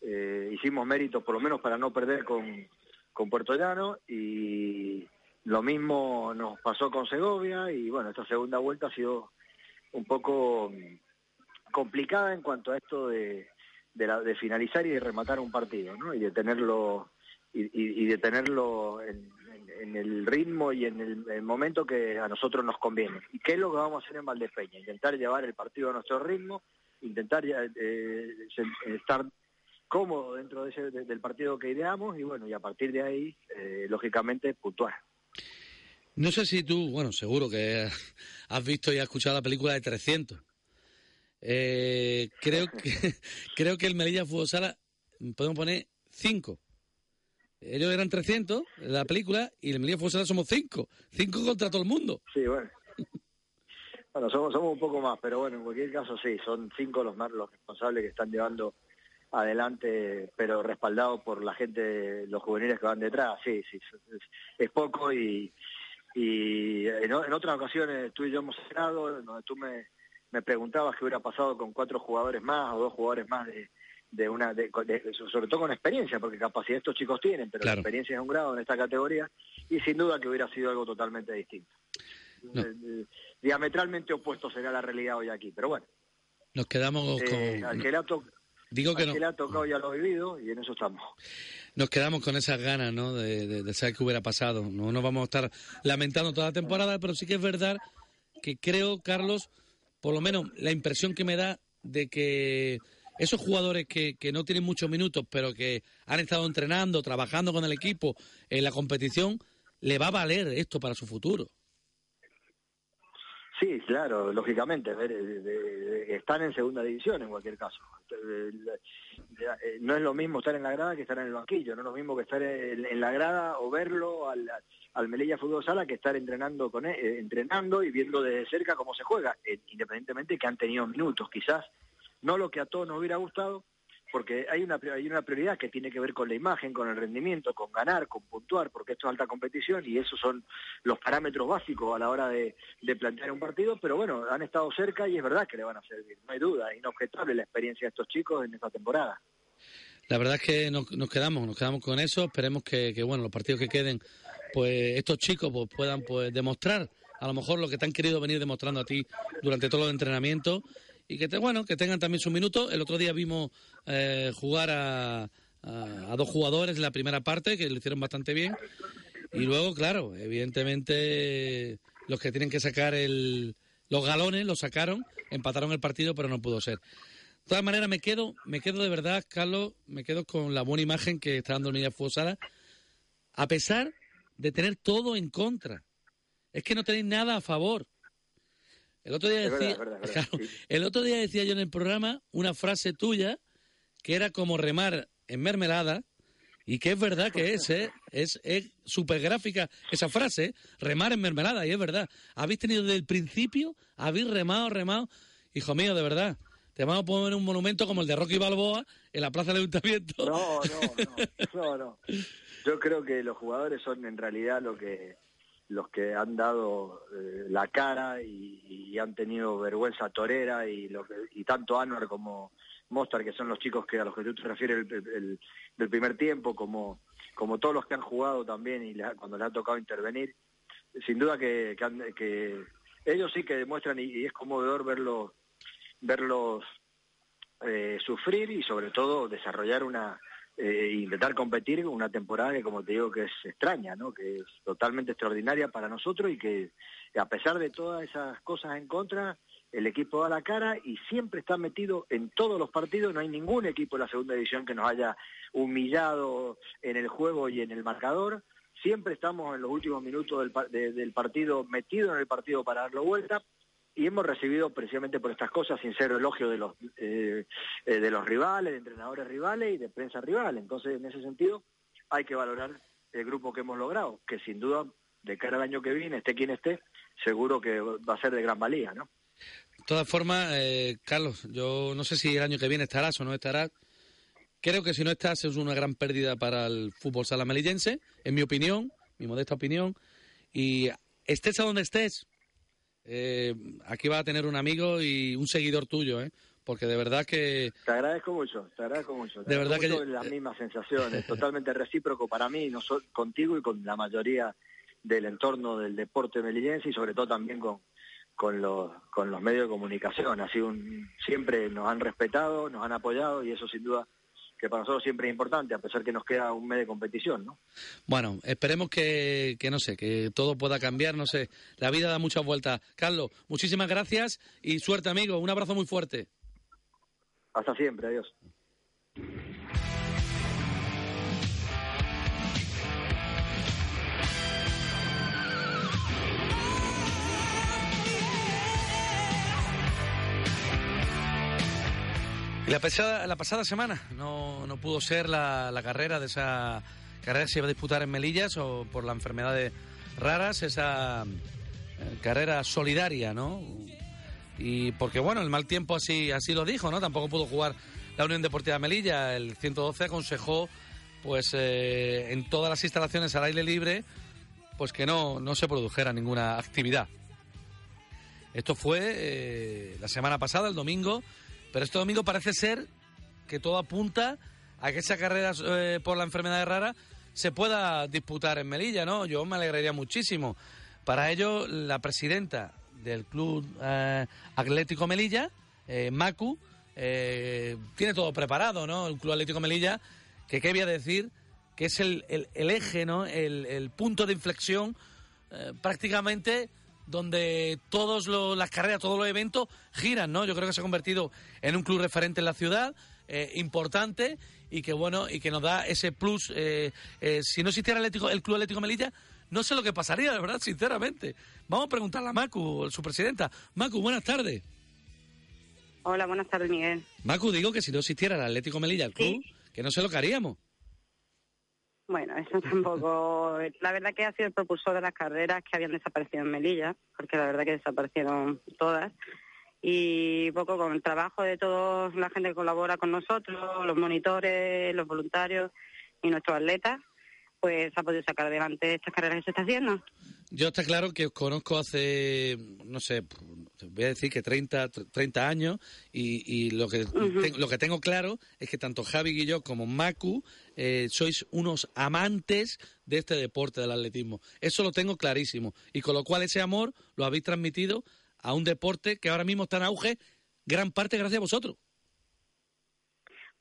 eh, hicimos méritos por lo menos para no perder con, con Puerto Llano y lo mismo nos pasó con Segovia y bueno, esta segunda vuelta ha sido un poco mm, complicada en cuanto a esto de, de, de finalizar y de rematar un partido, ¿no? Y de tenerlo y, y- y de tenerlo en, en- en el ritmo y en el, el momento que a nosotros nos conviene. ¿Y qué es lo que vamos a hacer en Valdepeña? Intentar llevar el partido a nuestro ritmo, intentar eh, estar cómodo dentro de ese, de- del partido que ideamos y bueno, y a partir de ahí, eh, lógicamente, puntuar. No sé si tú, bueno, seguro que has visto y has escuchado la película de 300. Eh, creo que creo que el Melilla Fútbol Sala podemos poner 5. Ellos eran 300 en la película y el Fútbol Sala somos 5. 5 contra todo el mundo. Sí, bueno. Bueno, somos, somos un poco más, pero bueno, en cualquier caso sí, son cinco los más los responsables que están llevando adelante, pero respaldados por la gente, los juveniles que van detrás, sí, sí, es, poco y, y en otras ocasiones tú y yo hemos cenado, donde tú me, me preguntabas qué hubiera pasado con cuatro jugadores más o dos jugadores más de, de una, de- de- sobre todo con experiencia, porque capacidad estos chicos tienen, pero la experiencia es un grado en esta categoría y sin duda que hubiera sido algo totalmente distinto. No. Eh, eh, diametralmente opuesto será la realidad hoy aquí, pero bueno, Nos quedamos eh, con al que le ha, digo que no, que le ha tocado ya lo ha vivido y en eso estamos. nos quedamos con esas ganas, ¿no? De, de- de saber qué hubiera pasado. No nos vamos a estar lamentando toda la temporada, pero sí que es verdad que creo, Carlos, por lo menos la impresión que me da de que esos jugadores que, que no tienen muchos minutos, pero que han estado entrenando, trabajando con el equipo en la competición, le va a valer esto para su futuro. Sí, claro, lógicamente, están en segunda división en cualquier caso. No es lo mismo estar en la grada que estar en el banquillo, no es lo mismo que estar en, la grada o verlo al, al Melilla Fútbol Sala que estar entrenando con eh, entrenando y viendo desde cerca cómo se juega, eh, independientemente que han tenido minutos, quizás no lo que a todos nos hubiera gustado, porque hay una, hay una prioridad que tiene que ver con la imagen, con el rendimiento, con ganar, con puntuar, porque esto es alta competición y esos son los parámetros básicos a la hora de, plantear un partido, pero bueno, han estado cerca y es verdad que le van a servir, no hay duda, es inobjetable la experiencia de estos chicos en esta temporada. La verdad es que nos, quedamos, nos quedamos con eso. Esperemos que, que, bueno, los partidos que queden, pues estos chicos pues, puedan pues demostrar a lo mejor lo que te han querido venir demostrando a ti durante todos los entrenamientos y que te, bueno, que tengan también sus minutos. El otro día vimos eh, jugar a, a, dos jugadores en la primera parte que lo hicieron bastante bien y luego, claro, evidentemente los que tienen que sacar el, los galones los sacaron, empataron el partido, pero no pudo ser. De todas maneras, me quedo, me quedo de verdad, Carlos, me quedo con la buena imagen que está dando el Milla Fusara, a pesar de tener todo en contra. Es que no tenéis nada a favor. El otro día verdad, decía, verdad, verdad, claro, el otro día decía yo en el programa una frase tuya que era como remar en mermelada y que es verdad que es, ¿eh? es es súper gráfica esa frase, remar en mermelada y es verdad. Habéis tenido desde el principio, habéis remado, remado, hijo mío, de verdad. Te vamos a poner un monumento como el de Rocky Balboa en la Plaza del Ayuntamiento. No, no, no, no, no. Yo creo que los jugadores son en realidad lo que los que han dado eh, la cara y, han tenido vergüenza torera y, lo y tanto Anwar como Mostar, que son los chicos que a los que tú te refieres el- el- del primer tiempo, como, como todos los que han jugado también y cuando le ha tocado intervenir, sin duda que, han- que ellos sí que demuestran y, y es conmovedor verlos verlos eh, sufrir y sobre todo desarrollar una eh, intentar competir una temporada que como te digo que es extraña no que es totalmente extraordinaria para nosotros y que a pesar de todas esas cosas en contra el equipo da la cara y siempre está metido en todos los partidos. No hay ningún equipo de la segunda división que nos haya humillado en el juego y en el marcador. Siempre estamos en los últimos minutos del, del partido metidos en el partido para darlo vuelta y hemos recibido precisamente por estas cosas sincero elogio de los eh, eh, de los rivales, de entrenadores rivales y de prensa rival. Entonces, en ese sentido, hay que valorar el grupo que hemos logrado, que sin duda, de cara al año que viene, esté quien esté, seguro que va a ser de gran valía, ¿no? De todas formas, eh, Carlos, yo no sé si el año que viene estarás o no estarás. Creo que si no estás es una gran pérdida para el fútbol sala melillense, en mi opinión, mi modesta opinión. Y estés a donde estés, eh, aquí vas a tener un amigo y un seguidor tuyo, ¿eh? Porque de verdad que Te agradezco mucho, te agradezco mucho. Te De verdad que- las mismas sensaciones, totalmente recíproco para mí, no contigo y con la mayoría del entorno del deporte melillense y sobre todo también con, con, los, con los medios de comunicación. Así un, siempre nos han respetado, nos han apoyado y eso sin duda que para nosotros siempre es importante, a pesar que nos queda un mes de competición, ¿no? Bueno, esperemos que, que no sé, que todo pueda cambiar, no sé. La vida da muchas vueltas. Carlos, muchísimas gracias y suerte, amigo. Un abrazo muy fuerte. Hasta siempre, adiós. La pasada, la pasada semana no, no pudo ser la, la carrera de esa carrera que se iba a disputar en Melillas o por las enfermedades raras, esa eh, carrera solidaria, ¿no? Y porque, bueno, el mal tiempo así, así lo dijo, ¿no? Tampoco pudo jugar la Unión Deportiva Melilla. El 112 aconsejó, pues, eh, en todas las instalaciones al aire libre, pues que no, no se produjera ninguna actividad. Esto fue eh, la semana pasada, el domingo, pero este domingo parece ser que todo apunta a que esa carrera eh, por la enfermedad rara se pueda disputar en Melilla, ¿no? Yo me alegraría muchísimo. Para ello, la presidenta del Club eh, Atlético Melilla, eh, Macu, tiene todo preparado, ¿no? El Club Atlético Melilla, que qué voy a decir, que es el, eje, ¿no? El, punto de inflexión prácticamente donde todas las carreras, todos los eventos giran, ¿no? Yo creo que se ha convertido en un club referente en la ciudad, eh, importante y que bueno y que nos da ese plus. eh, eh, si no existiera el, Atlético- el Club Atlético Melilla, no sé lo que pasaría, de verdad, sinceramente. Vamos a preguntarle a Macu, su presidenta. Macu, buenas tardes. Hola, buenas tardes, Miguel. Macu, digo que si no existiera el Atlético Melilla, el club, que no sé lo que haríamos. Bueno, eso tampoco. La verdad que ha sido el propulsor de las carreras que habían desaparecido en Melilla, porque la verdad que desaparecieron todas. Y poco con el trabajo de toda la gente que colabora con nosotros, los monitores, los voluntarios y nuestros atletas, pues ha podido sacar adelante estas carreras que se está haciendo. Yo está claro que os conozco hace, no sé, voy a decir que 30, 30 años y, y lo, que te- lo que tengo claro es que tanto Javi y yo como Macu eh, sois unos amantes de este deporte del atletismo. Eso lo tengo clarísimo. Y con lo cual ese amor lo habéis transmitido a un deporte que ahora mismo está en auge, gran parte gracias a vosotros.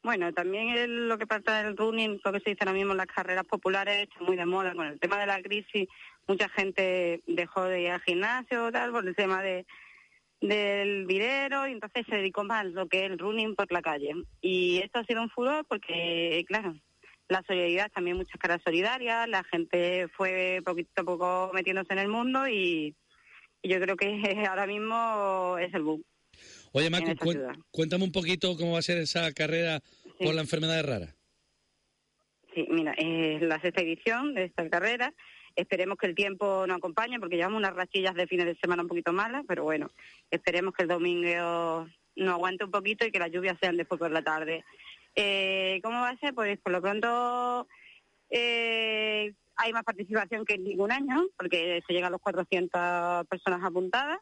Bueno, también lo que pasa el running, lo que se dice ahora mismo en las carreras populares, está muy de moda con el tema de la crisis. Mucha gente dejó de ir al gimnasio tal por el tema de del videro y entonces se dedicó más a lo que es el running por la calle. Y esto ha sido un furor porque, claro, la solidaridad, también muchas caras solidarias, la gente fue poquito a poco metiéndose en el mundo y, Y yo creo que ahora mismo es el boom. Oye, Marco, cuéntame un poquito cómo va a ser esa carrera por la enfermedad rara. Sí, mira, es la sexta edición de esta carrera. Esperemos que el tiempo nos acompañe porque llevamos unas rachillas de fines de semana un poquito malas, pero bueno, esperemos que el domingo nos aguante un poquito y que las lluvias sean después por la tarde. Eh, ¿Cómo va a ser? Pues por lo pronto eh, hay más participación que en ningún año, porque se llega a los 400 personas apuntadas.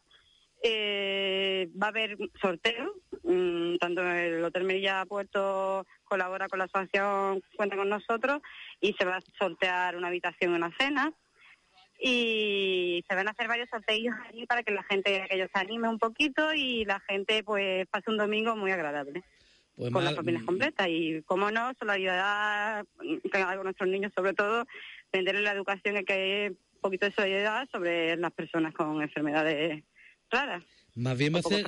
Eh, va a haber sorteo, mm, tanto el Hotel Merilla Puerto colabora con la asociación, cuenta con nosotros, y se va a sortear una habitación y una cena. Y se van a hacer varios sorteos allí para que la gente, que ellos se anime un poquito y la gente pues pase un domingo muy agradable. Pues con las familias completas y, como no, solidaridad con nuestros niños, sobre todo, venderles la educación que hay un poquito de solidaridad sobre las personas con enfermedades raras. Más bien va a ser,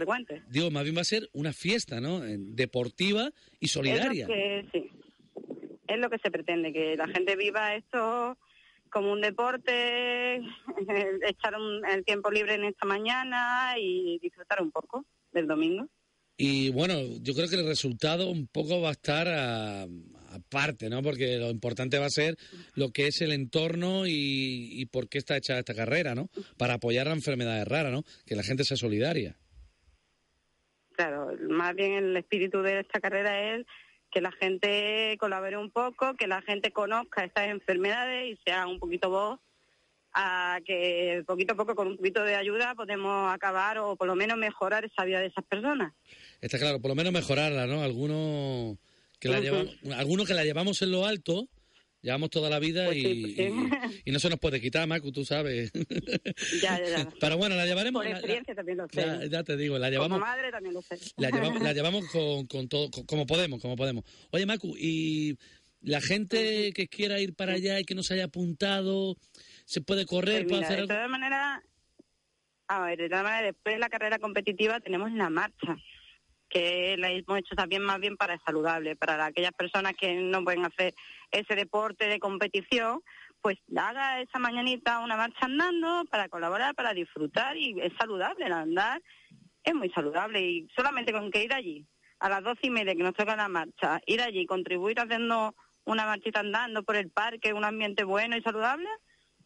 digo, más bien va a ser una fiesta, ¿no? Deportiva y solidaria. Es lo que, sí. Es lo que se pretende, que la gente viva esto como un deporte, echar el tiempo libre en esta mañana y disfrutar un poco del domingo. Y bueno, yo creo que el resultado un poco va a estar aparte, ¿no? Porque lo importante va a ser lo que es el entorno y, por qué está hecha esta carrera, ¿no? Para apoyar a enfermedades raras, ¿no? Que la gente sea solidaria. Claro, más bien el espíritu de esta carrera es que la gente colabore un poco, que la gente conozca estas enfermedades y sea un poquito voz a que poquito a poco con un poquito de ayuda podemos acabar o por lo menos mejorar esa vida de esas personas. Está claro, por lo menos mejorarla, ¿no? Algunos que la llevamos, algunos que la llevamos en lo alto, llevamos toda la vida pues pues y, no se nos puede quitar, Marco, tú sabes. Ya, ya, Pero bueno, la llevaremos. Por experiencia también lo sé. Ya, te digo, la llevamos. Como madre también lo sé. La llevamos, la llevamos con, con todo, como podemos, como podemos. Oye, Macu, y la gente que quiera ir para allá y que no se haya apuntado, se puede correr, pues puede hacer. De todas maneras, a ver, de todas maneras, después de la carrera competitiva tenemos la marcha que la hemos hecho también más bien para saludable, para aquellas personas que no pueden hacer ese deporte de competición, pues haga esa mañanita una marcha andando para colaborar, para disfrutar y es saludable el andar, es muy saludable y solamente con que ir allí a las doce y media que nos toca la marcha, ir allí contribuir haciendo una marchita andando por el parque, un ambiente bueno y saludable,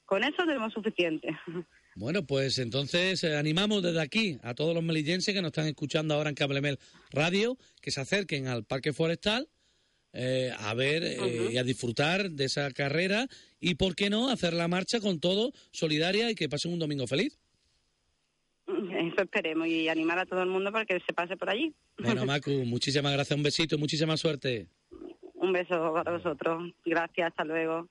con eso tenemos suficiente. Bueno, pues entonces eh, animamos desde aquí a todos los melillenses que nos están escuchando ahora en Cablemel Radio que se acerquen al Parque Forestal eh, a ver eh, y a disfrutar de esa carrera y, ¿por qué no?, hacer la marcha con todo, solidaria y que pasen un domingo feliz. Eso esperemos y animar a todo el mundo para que se pase por allí. Bueno, Macu, muchísimas gracias, un besito muchísima suerte. Un beso para vosotros. Gracias, hasta luego.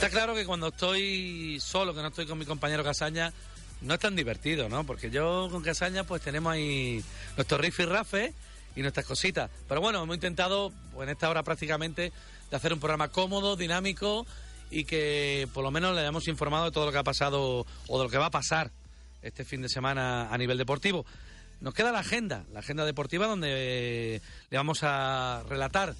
Está claro que cuando estoy solo, que no estoy con mi compañero Casaña, no es tan divertido, ¿no? Porque yo con Casaña pues tenemos ahí nuestro riff y rafe y nuestras cositas. Pero bueno, hemos intentado, pues en esta hora prácticamente, de hacer un programa cómodo, dinámico y que por lo menos le hayamos informado de todo lo que ha pasado o de lo que va a pasar este fin de semana a nivel deportivo. Nos queda la agenda, la agenda deportiva donde le vamos a relatar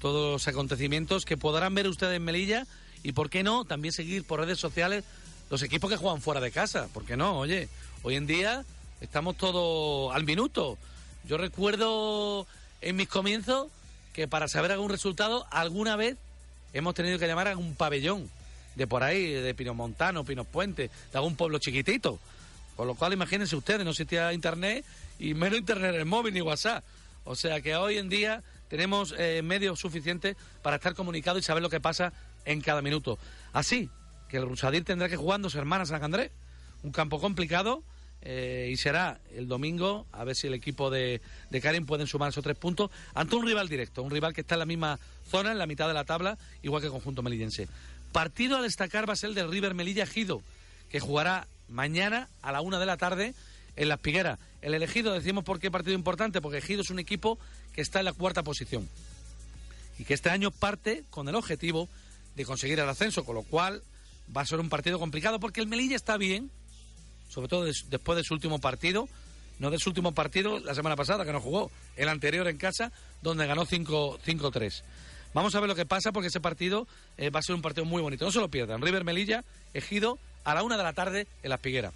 todos los acontecimientos que podrán ver ustedes en Melilla y por qué no, también seguir por redes sociales los equipos que juegan fuera de casa. ¿Por qué no? Oye, hoy en día estamos todos al minuto. Yo recuerdo en mis comienzos que para saber algún resultado, alguna vez hemos tenido que llamar a un pabellón de por ahí, de Pino Montano, Pinos Puente, de algún pueblo chiquitito. Con lo cual, imagínense ustedes, no existía internet y menos internet en el móvil ni WhatsApp. O sea que hoy en día tenemos eh, medios suficientes para estar comunicados y saber lo que pasa en cada minuto. Así que el Rusadir tendrá que jugar dos hermanas San Andrés, un campo complicado. Eh, y será el domingo, a ver si el equipo de, de Karen pueden sumar esos tres puntos ante un rival directo, un rival que está en la misma zona, en la mitad de la tabla, igual que el conjunto melillense. Partido a destacar va a ser el del River Melilla Gido, que jugará mañana a la una de la tarde en Las Pigueras. El elegido, decimos por qué partido importante, porque Gido es un equipo que está en la cuarta posición y que este año parte con el objetivo de conseguir el ascenso, con lo cual va a ser un partido complicado porque el Melilla está bien, sobre todo después de su último partido, no de su último partido la semana pasada que no jugó, el anterior en casa, donde ganó 5-3. Vamos a ver lo que pasa porque ese partido eh, va a ser un partido muy bonito. No se lo pierdan. River Melilla, Ejido, a la una de la tarde en la Piguera.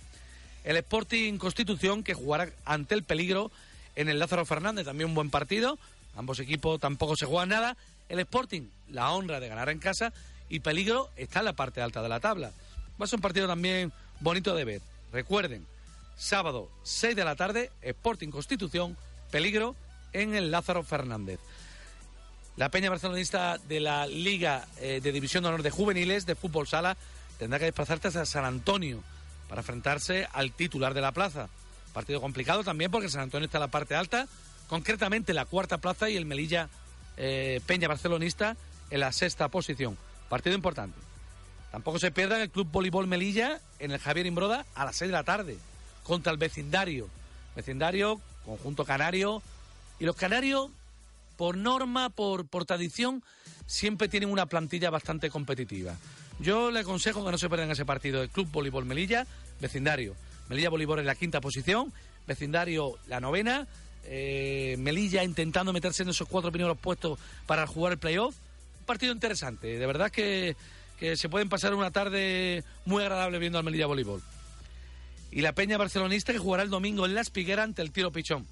El Sporting Constitución que jugará ante el peligro en el Lázaro Fernández, también un buen partido. Ambos equipos tampoco se juegan nada. El Sporting, la honra de ganar en casa y peligro está en la parte alta de la tabla. Va a ser un partido también bonito de ver. Recuerden, sábado 6 de la tarde, Sporting Constitución, peligro en el Lázaro Fernández. La Peña Barcelonista de la Liga eh, de División de Honor de Juveniles de Fútbol Sala tendrá que desplazarse hasta San Antonio para enfrentarse al titular de la plaza. Partido complicado también porque San Antonio está en la parte alta, concretamente la cuarta plaza y el Melilla eh, Peña Barcelonista en la sexta posición. Partido importante. Tampoco se pierda el Club Voleibol Melilla en el Javier Imbroda a las 6 de la tarde contra el vecindario. Vecindario, conjunto canario. Y los canarios por norma, por, tradición, siempre tienen una plantilla bastante competitiva. Yo le aconsejo que no se pierdan ese partido. El Club Voleibol Melilla, vecindario. Melilla Voleibol en la quinta posición, vecindario la novena. Eh, Melilla intentando meterse en esos cuatro primeros puestos para jugar el playoff. Un partido interesante. De verdad que, se pueden pasar una tarde muy agradable viendo al Melilla Voleibol. Y la Peña Barcelonista que jugará el domingo en La Espiguera ante el Tiro Pichón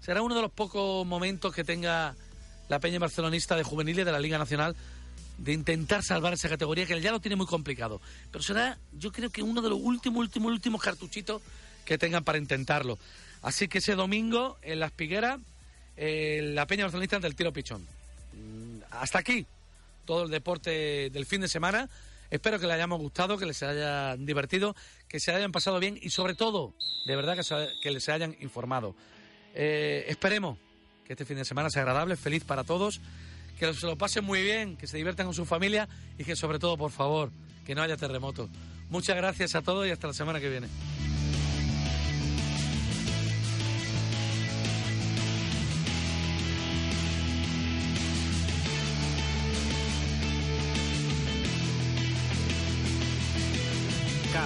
será uno de los pocos momentos que tenga la Peña Barcelonista de juveniles de la Liga Nacional de intentar salvar esa categoría que ya lo tiene muy complicado. Pero será, yo creo que uno de los últimos, últimos, últimos cartuchitos que tengan para intentarlo. Así que ese domingo en Las Pigueras, eh, la Peña Barcelonista del tiro pichón. Mm, hasta aquí todo el deporte del fin de semana. Espero que les hayamos gustado, que les hayan divertido, que se hayan pasado bien y sobre todo, de verdad, que, que les hayan informado. Eh, esperemos que este fin de semana sea agradable, feliz para todos, que se lo pasen muy bien, que se diviertan con su familia y que sobre todo, por favor, que no haya terremotos. Muchas gracias a todos y hasta la semana que viene.